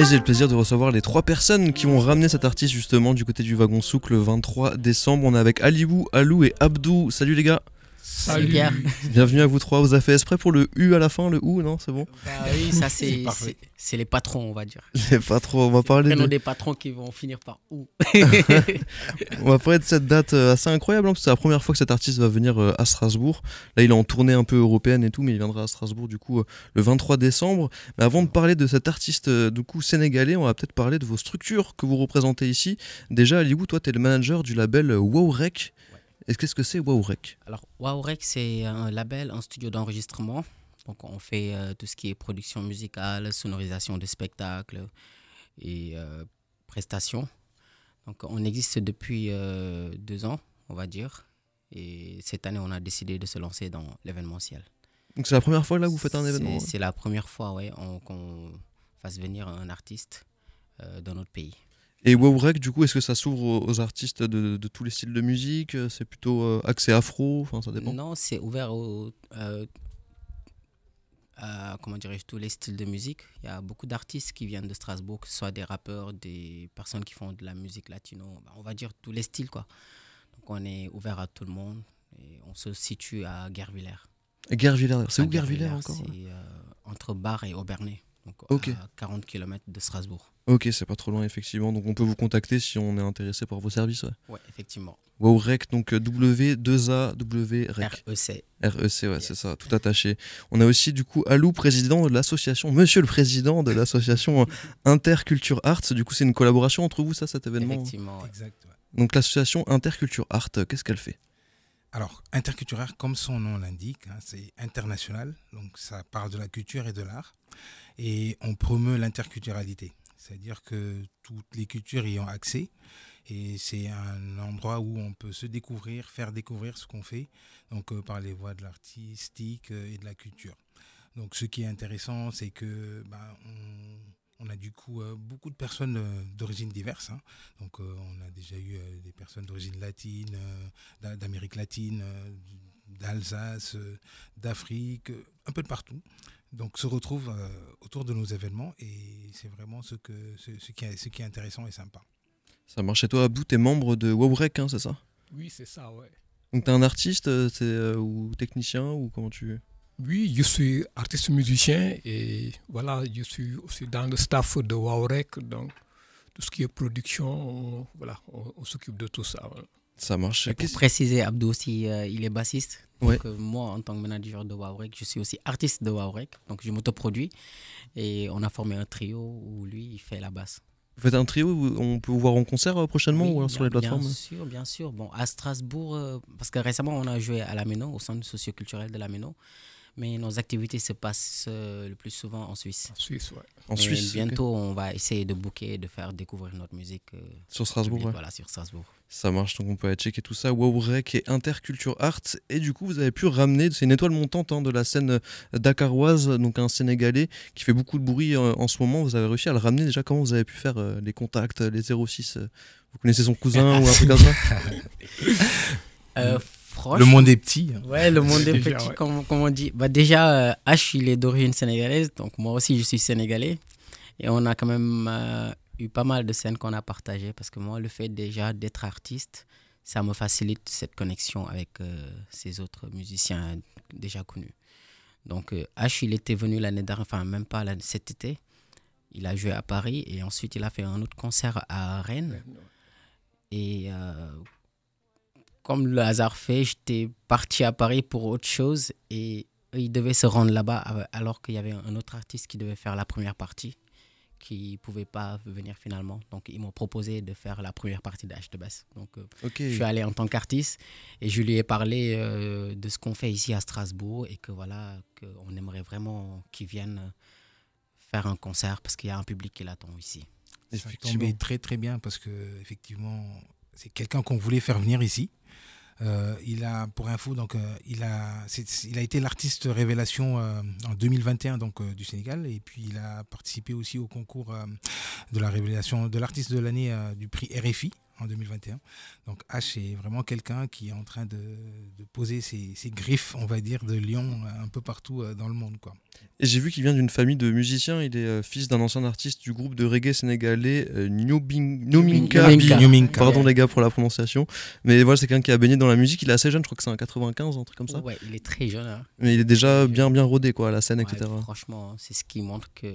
Et j'ai le plaisir de recevoir les trois personnes qui vont ramener cet artiste justement du côté du wagon souk le 23 décembre. On est avec Alibou, Alou et Abdou. Salut les gars. Salut Pierre. Bienvenue à vous trois. Vous avez fait exprès pour le U à la fin, le OU, non C'est bon Bah oui, ça c'est c'est les patrons, on va dire. Les patrons, on va parler de... des patrons qui vont finir par OU. on va parler de cette date euh, assez incroyable, hein, parce que c'est la première fois que cet artiste va venir euh, à Strasbourg. Là, il est en tournée un peu européenne et tout, mais il viendra à Strasbourg du coup euh, le 23 décembre. Mais avant de parler de cet artiste du coup sénégalais, on va peut-être parler de vos structures que vous représentez ici. Déjà, Alibou, toi, tu es le manager du label Wowrec. Qu'est-ce que c'est Wowrec Alors, Wowrec, c'est un label, un studio d'enregistrement. Donc, on fait euh, tout ce qui est production musicale, sonorisation de spectacles et euh, prestations. Donc, on existe depuis euh, deux ans, on va dire. Et cette année, on a décidé de se lancer dans l'événementiel. Donc, c'est la première fois là que vous faites un événement C'est la première fois, oui, qu'on fasse venir un artiste dans notre pays. Et Wowrec, du coup, est-ce que ça s'ouvre aux artistes de, tous les styles de musique? C'est plutôt euh, accès afro? Enfin, ça dépend. Non, c'est ouvert euh, à comment dirais tous les styles de musique. Il y a beaucoup d'artistes qui viennent de Strasbourg, que ce soit des rappeurs, des personnes qui font de la musique latino, bah, on va dire tous les styles quoi. Donc on est ouvert à tout le monde et on se situe à Guervillers. Guervillers, c'est où Guervillers encore C'est euh, entre Bar et Aubernay, donc à 40 km de Strasbourg. Ok, c'est pas trop loin, effectivement. Donc on peut vous contacter si on est intéressé par vos services. Ouais, ouais effectivement. WowRec, donc euh, W2A, REC. REC. REC, ouais, c'est ça, tout attaché. On a aussi du coup Alou, président de l'association, monsieur le président de l'association Interculture Arts. Du coup, c'est une collaboration entre vous, ça, cet événement Effectivement. Exact. Donc l'association Interculture Art, qu'est-ce qu'elle fait? Alors, Interculture Art, comme son nom l'indique, hein, c'est international, donc ça parle de la culture et de l'art, et on promeut l'interculturalité. C'est-à-dire que toutes les cultures y ont accès et c'est un endroit où on peut se découvrir, faire découvrir ce qu'on fait, donc euh, par les voies de l'artistique euh, et de la culture. Donc ce qui est intéressant, c'est que bah, a du coup euh, beaucoup de personnes d'origine diverses. Hein. Donc on a déjà eu des personnes d'origine latine, d'Amérique latine, d'Alsace, d'Afrique, un peu de partout donc se retrouvent euh, autour de nos événements et c'est vraiment ce, que, ce, qui est, ce qui est intéressant et sympa. Ça marche. Et toi, Abou, tu es membre de Wowrec, hein, c'est ça? Oui, c'est ça, ouais. Donc tu es un artiste euh, euh, ou technicien ou comment tu... Oui, je suis artiste musicien et voilà, je suis aussi dans le staff de Wowrec, donc tout ce qui est production, voilà, on, s'occupe de tout ça. Ça marche. pour préciser, Abdou aussi, il est bassiste. Donc, euh, moi, en tant que manager de Wowrek, je suis aussi artiste de Wowrek. Donc, je m'autoproduis. Et on a formé un trio où lui, il fait la basse. Vous faites un trio On peut vous voir en concert euh, prochainement ou sur les plateformes Bien sûr, bien sûr. Bon, à Strasbourg, euh, parce que récemment, on a joué à la Méno, au centre socioculturel de la Méno mais nos activités se passent euh, le plus souvent en Suisse. En Suisse, ouais. En Suisse. Bientôt, on va essayer de booker, de faire découvrir notre musique. Euh, sur Strasbourg, ouais. Voilà, sur Strasbourg. Ça marche, donc on peut aller checker tout ça. Wowrec et Interculture Art. Et du coup, vous avez pu ramener, c'est une étoile montante hein, de la scène euh, dakaroise, donc un Sénégalais qui fait beaucoup de bruit en ce moment. Vous avez réussi à le ramener déjà. Comment vous avez pu faire les contacts, les 06 Vous connaissez son cousin ou un truc comme ça? Le monde est petit. Ouais, le monde est petit, comme, on dit. Bah, déjà, euh, H, il est d'origine sénégalaise, donc moi aussi, je suis sénégalais. Et on a quand même euh, eu pas mal de scènes qu'on a partagées, parce que moi, le fait déjà d'être artiste, ça me facilite cette connexion avec euh, ces autres musiciens déjà connus. Donc, H, il était venu l'année dernière, enfin, même pas cet été. Il a joué à Paris et ensuite il a fait un autre concert à Rennes. Et comme le hasard fait, j'étais parti à Paris pour autre chose et ils devaient se rendre là-bas alors qu'il y avait un autre artiste qui devait faire la première partie qui ne pouvait pas venir finalement. Donc ils m'ont proposé de faire la première partie d'H de basse. Donc euh, je suis allé en tant qu'artiste et je lui ai parlé euh, de ce qu'on fait ici à Strasbourg et que voilà, qu'on aimerait vraiment qu'ils viennent faire un concert parce qu'il y a un public qui l'attend ici. Ça tombait très très bien parce que effectivement c'est quelqu'un qu'on voulait faire venir ici. Euh, il a, pour info, donc, euh, il, a, été l'artiste révélation euh, en 2021 donc, du Sénégal. Et puis, il a participé aussi au concours de la révélation de l'artiste de l'année du prix RFI en 2021. Donc H est vraiment quelqu'un qui est en train de, poser ses, griffes, on va dire, de lion un peu partout dans le monde. Quoi. Et j'ai vu qu'il vient d'une famille de musiciens. Il est fils d'un ancien artiste du groupe de reggae sénégalais Nominka. Pardon les gars pour la prononciation. Mais voilà, c'est quelqu'un qui a baigné dans la musique. Il est assez jeune, je crois que c'est un 95, un truc comme ça. Ouais, il est très jeune. Hein. Mais il est déjà bien bien rodé quoi, à la scène, etc. Franchement, c'est ce qui montre que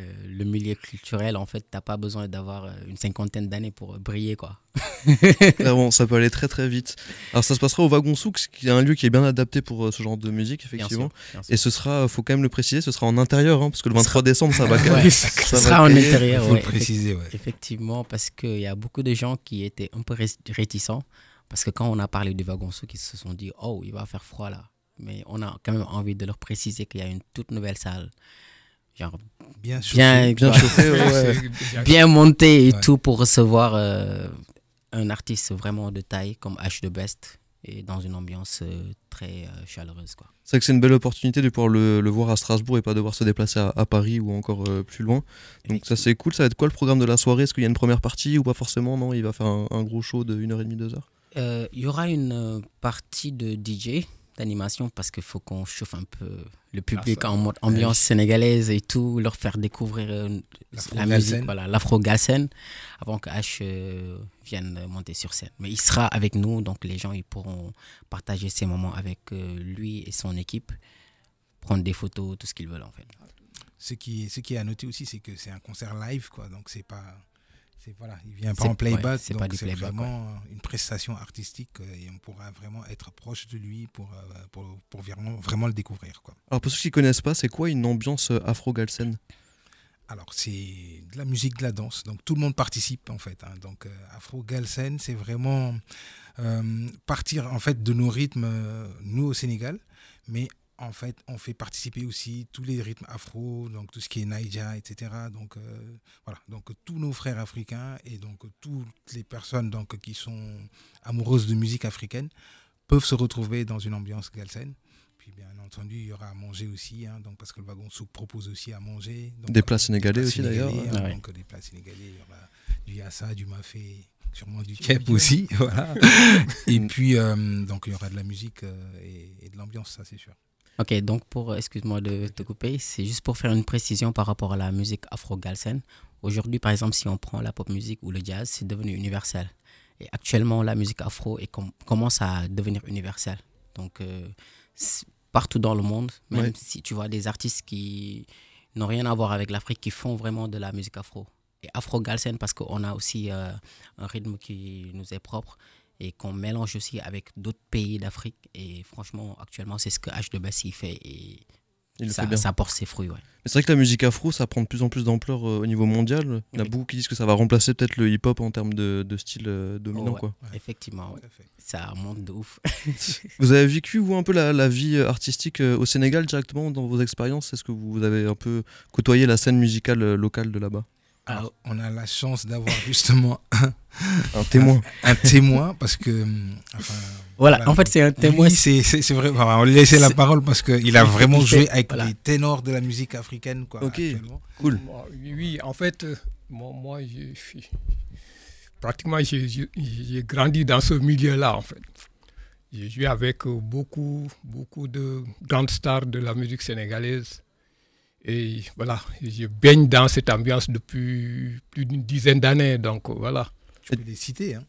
euh, le milieu culturel, en fait, t'as pas besoin d'avoir euh, une cinquantaine d'années pour briller, quoi. Clairement, ça peut aller très très vite. Alors ça se passera au Wagon Souk, qui est un lieu qui est bien adapté pour euh, ce genre de musique, effectivement. Et ce sera, faut quand même le préciser, ce sera en intérieur, hein, parce que le 23 décembre, ça va quand même. ça, sera en intérieur, faut le préciser, Effectivement, parce qu'il y a beaucoup de gens qui étaient un peu réticents, parce que quand on a parlé du Wagon Souk, ils se sont dit, oh, il va faire froid là. Mais on a quand même envie de leur préciser qu'il y a une toute nouvelle salle bien bien, bien, monté et tout pour recevoir euh, un artiste vraiment de taille comme H de Best et dans une ambiance euh, très euh, chaleureuse quoi. C'est que c'est une belle opportunité de pouvoir le, voir à Strasbourg et pas devoir se déplacer à, Paris ou encore plus loin. Donc ça c'est cool. Ça va être quoi le programme de la soirée? Est-ce qu'il y a une première partie ou pas forcément? Non, il va faire un, gros show de 1h30, 2h Il y aura une partie de DJ d'animation parce qu'il faut qu'on chauffe un peu le public en mode ambiance sénégalaise et tout, leur faire découvrir euh, la musique, voilà, l'afro-galsen, avant que H euh, vienne monter sur scène. Mais il sera avec nous, donc les gens ils pourront partager ces moments avec euh, lui et son équipe, prendre des photos, tout ce qu'ils veulent en fait. Ce qui, ce qui est à noter aussi, c'est que c'est un concert live, quoi, donc c'est pas voilà, il vient pas en playback, c'est c'est vraiment une prestation artistique euh, et on pourra vraiment être proche de lui pour, euh, pour, pour vraiment, vraiment, le découvrir. Quoi. Alors pour ceux qui ne connaissent pas, c'est quoi une ambiance euh, afro-galsen? Alors, c'est de la musique, de la danse. Donc, tout le monde participe, en fait. Hein. Donc, Afro-Galsen, c'est vraiment partir, en fait, de nos rythmes, nous, au Sénégal, mais en fait, on fait participer aussi tous les rythmes afro, donc tout ce qui est Naija, etc. Donc euh, voilà, donc tous nos frères africains et donc toutes les personnes donc qui sont amoureuses de musique africaine peuvent se retrouver dans une ambiance galsen. Puis bien entendu, il y aura à manger aussi, hein, donc parce que le wagon souk propose aussi à manger. des plats sénégalais aussi d'ailleurs. Hein, donc des plats sénégalais, il y aura du yassa, du mafé, sûrement du kep aussi, voilà. et puis euh, donc il y aura de la musique euh, et, et de l'ambiance, ça c'est sûr. Ok, donc pour, excuse-moi de te couper, c'est juste pour faire une précision par rapport à la musique afro-galsen. Aujourd'hui, par exemple, si on prend la pop musique ou le jazz, c'est devenu universel. Et actuellement, la musique afro commence à devenir universelle. Donc, euh, partout dans le monde, même si tu vois des artistes qui n'ont rien à voir avec l'Afrique, qui font vraiment de la musique afro. Et afro-galsen parce qu'on a aussi euh, un rythme qui nous est propre et qu'on mélange aussi avec d'autres pays d'Afrique. Et franchement, actuellement, c'est ce que H de Bassi fait et ça, ça, porte ses fruits. Ouais. C'est vrai que la musique afro, ça prend de plus en plus d'ampleur euh, au niveau mondial. Il y en a beaucoup qui disent que ça va remplacer peut-être le hip-hop en termes de, de style euh, dominant. quoi. Effectivement, ça monte de ouf. vous avez vécu, vous, un peu la, la vie euh, artistique au Sénégal directement dans vos expériences? Est-ce que vous avez un peu côtoyé la scène musicale locale de là-bas? Alors, on a la chance d'avoir justement un, témoin. Un, témoin, parce que. voilà, en fait, c'est un témoin. c'est vrai. on lui laisser la parole parce qu'il a vraiment joué avec les ténors de la musique africaine. Quoi, ok, cool. Oui, en fait, moi, moi pratiquement, j'ai grandi dans ce milieu-là, en fait. J'ai joué avec beaucoup, beaucoup de grandes stars de la musique sénégalaise et voilà, je baigne dans cette ambiance depuis plus d'une dizaine d'années. Donc voilà. Tu peux les citer. Hein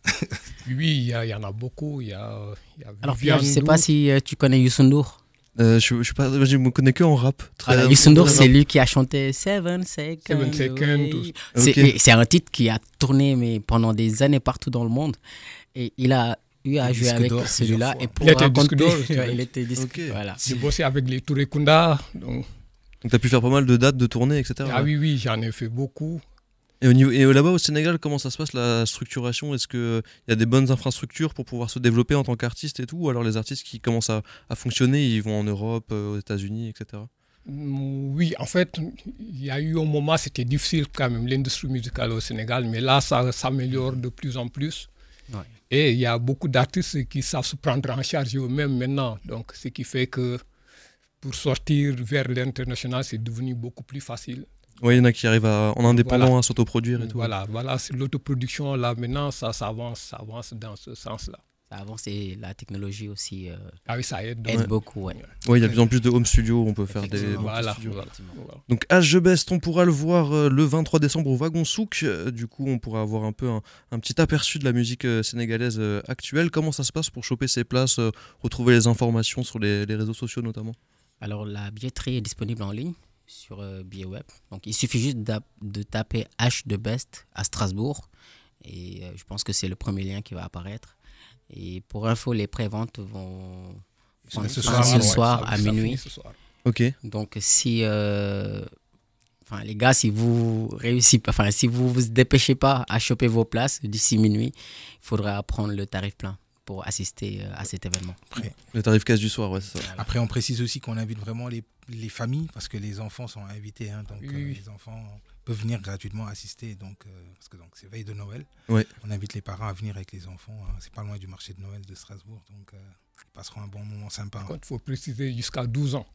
oui, il y, en a beaucoup. Y a, y a Alors, je ne sais pas si euh, tu connais N'Dour. Euh, je, je, je, me connais que en rap. Très Youssou N'Dour, c'est lui qui a chanté Seven Seconds. C'est un titre qui a tourné mais pendant des années partout dans le monde. Et il a eu à jouer avec celui-là. Et pour il était disque d'or. il était disque. Voilà. J'ai bossé avec les Touré Kunda. Donc donc tu as pu faire pas mal de dates de tournée, etc. Ah oui, oui, j'en ai fait beaucoup. Et, au niveau, et là-bas au Sénégal, comment ça se passe la structuration? Est-ce qu'il y a des bonnes infrastructures pour pouvoir se développer en tant qu'artiste et tout Ou alors les artistes qui commencent à, à fonctionner, ils vont en Europe, euh, aux États-Unis, etc. Mm, oui, en fait, il y a eu un moment, c'était difficile quand même, l'industrie musicale au Sénégal, mais là, ça s'améliore de plus en plus. Et il y a beaucoup d'artistes qui savent se prendre en charge eux-mêmes maintenant. Donc, ce qui fait que pour sortir vers l'international, c'est devenu beaucoup plus facile. Oui, il y en a qui arrivent à, en indépendant à s'autoproduire et tout. Voilà, voilà l'autoproduction, là, maintenant, ça, ça avance, ça avance dans ce sens-là avance et la technologie aussi euh, ah oui, ça aide, aide beaucoup. Oui, il y a de plus en plus de home studio, on peut faire des. Voilà, Donc, H Best, on pourra le voir euh, le 23 décembre au Wagon Souk. Euh, du coup, on pourra avoir un peu un, petit aperçu de la musique sénégalaise actuelle. Comment ça se passe pour choper ses places, retrouver les informations sur les, réseaux sociaux notamment? Alors, la billetterie est disponible en ligne sur Billet Web. Donc, il suffit juste de taper H de Best à Strasbourg. Et je pense que c'est le premier lien qui va apparaître. Et pour info, les préventes vont ce soir, ce soir à minuit. Ok. Donc si, euh, enfin les gars, si vous réussissez, enfin si vous vous dépêchez pas à choper vos places d'ici minuit, il faudra prendre le tarif plein pour assister euh, à cet événement. Après, le tarif casse du soir, ouais, ça. Après, on précise aussi qu'on invite vraiment les, les, familles parce que les enfants sont invités, hein, donc euh, les enfants peuvent venir gratuitement assister. Donc, euh, parce que donc c'est veille de Noël. On invite les parents à venir avec les enfants. Hein. C'est pas loin du marché de Noël de Strasbourg, donc euh, ils passeront un bon moment sympa. Il faut préciser jusqu'à 12 ans.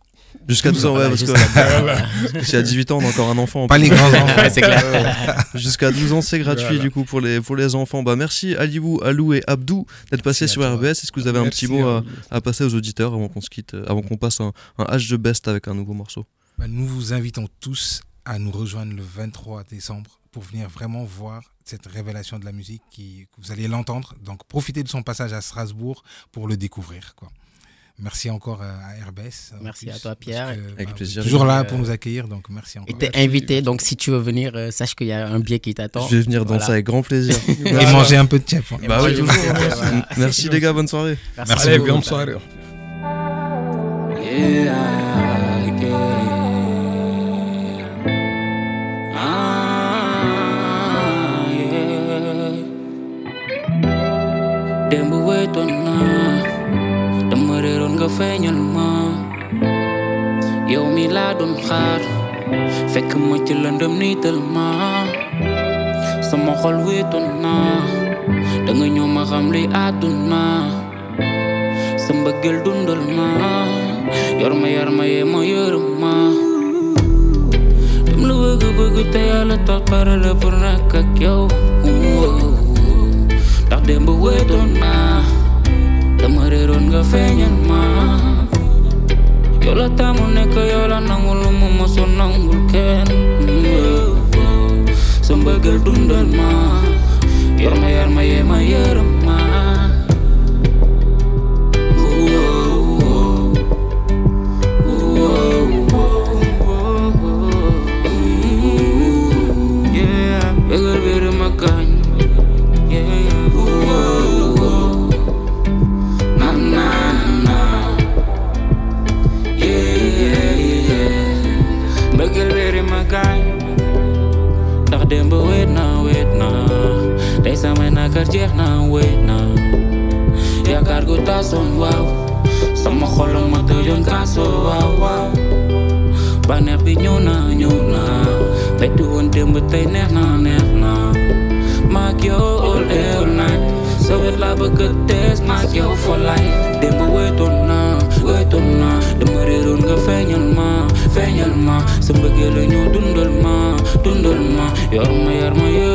Jusqu'à 12 ans, ouais, parce que si à 18 ans, on a encore un enfant. Pas les grands enfants, c'est clair. Jusqu'à 12 ans, c'est gratuit du coup pour les, pour les enfants. Bah, merci Aliou, Alou et Abdou d'être passés sur RBS. Est-ce que vous avez un petit mot à, passer aux auditeurs avant qu'on se quitte, avant qu'on passe un, un H de best avec un nouveau morceau bah, Nous vous invitons tous à nous rejoindre le 23 décembre pour venir vraiment voir cette révélation de la musique qui, vous allez l'entendre. Donc profitez de son passage à Strasbourg pour le découvrir. Quoi. Merci encore à RBS. Merci à toi Pierre. Avec bah, plaisir. Toujours là pour nous accueillir, donc merci encore. Et t'es invité, donc si tu veux venir, euh, sache qu'il y a un billet qui t'attend. Je vais venir danser avec grand plaisir. Et manger un peu de chef. Bah oui, Merci les gars, bonne soirée. Merci, Allez, bonne soirée. Feeñal ma yow mi laa doon xaar fekk ma ci lëndëm niital ma sama xol wéetoon naa da nga ñëw ma xam li àdduna sa mbëggeel dundal ma yor ma yar ma yee ma yërëm ma dam la bëgg bëgg te yàlla tax pare la pour nekk ak yow ndax démb wéetoon naa turun gak fenyen ma Yola tamu neka yola nang ulu mama sonang bulken Sambagal dundan ma. Yorma yarma yema ma but they nehna never Maak jou all heel night. Zo het labe getes, maak jou for life. Dembe we donna, we donna. De merirun ge fenyel ma, fenyel ma. Sembegele nyu dundel ma, dundel ma. Yor ma, yor ma, yor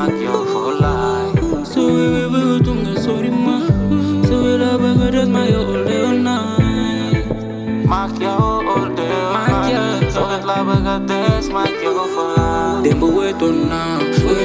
mak you for life. So we we we go tunga sori ma. So we la ba go just my yo day all night. Mak yo all day all night. So we will ba go just my yo for life Dembo we to now